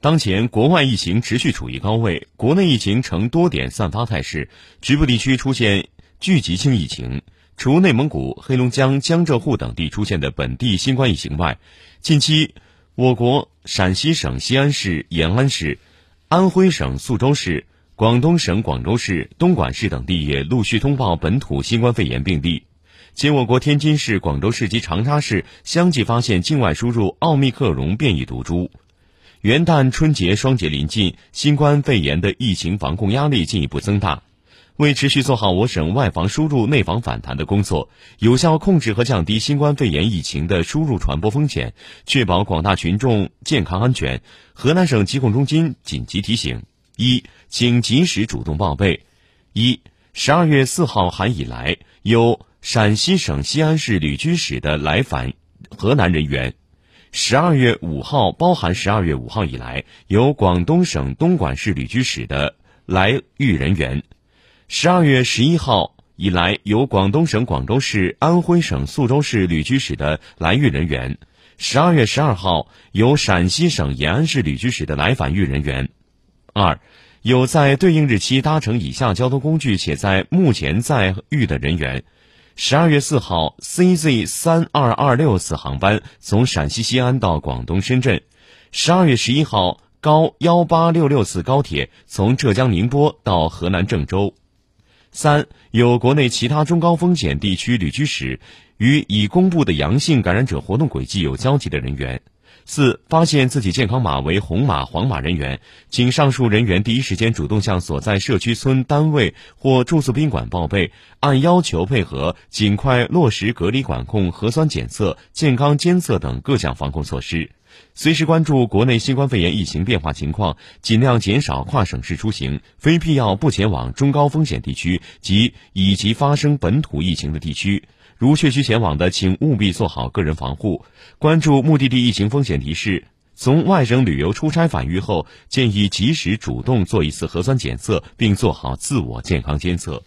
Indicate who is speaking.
Speaker 1: 当前国外疫情持续处于高位，国内疫情呈多点散发态势，局部地区出现聚集性疫情。除内蒙古、黑龙江、江浙沪等地出现的本地新冠疫情外，近期我国陕西省西安市、延安市、安徽省宿州市、广东省广州市、东莞市等地也陆续通报本土新冠肺炎病例。仅我国天津市、广州市及长沙市相继发现境外输入奥密克戎变异毒株。元旦、春节双节临近，新冠肺炎的疫情防控压力进一步增大。为持续做好我省外防输入、内防反弹的工作，有效控制和降低新冠肺炎疫情的输入传播风险，确保广大群众健康安全，河南省疾控中心紧急提醒：一，请及时主动报备。一，十二月四号含以来，有陕西省西安市旅居史的来返河南人员；十二月五号包含十二月五号以来，由广东省东莞市旅居史的来豫人员。十二月十一号以来，由广东省广州市、安徽省宿州市旅居史的来豫人员；十二月十二号，由陕西省延安市旅居史的来返豫人员。二，有在对应日期搭乘以下交通工具且在目前在豫的人员：十二月四号，CZ 三二二六次航班从陕西西安到广东深圳；十二月十一号，高幺八六六次高铁从浙江宁波到河南郑州。三有国内其他中高风险地区旅居史，与已公布的阳性感染者活动轨迹有交集的人员。四发现自己健康码为红码、黄码人员，请上述人员第一时间主动向所在社区村单位或住宿宾馆报备，按要求配合，尽快落实隔离管控、核酸检测、健康监测等各项防控措施。随时关注国内新冠肺炎疫情变化情况，尽量减少跨省市出行，非必要不前往中高风险地区及以及发生本土疫情的地区。如确需前往的，请务必做好个人防护，关注目的地疫情风险提示。从外省旅游出差返渝后，建议及时主动做一次核酸检测，并做好自我健康监测。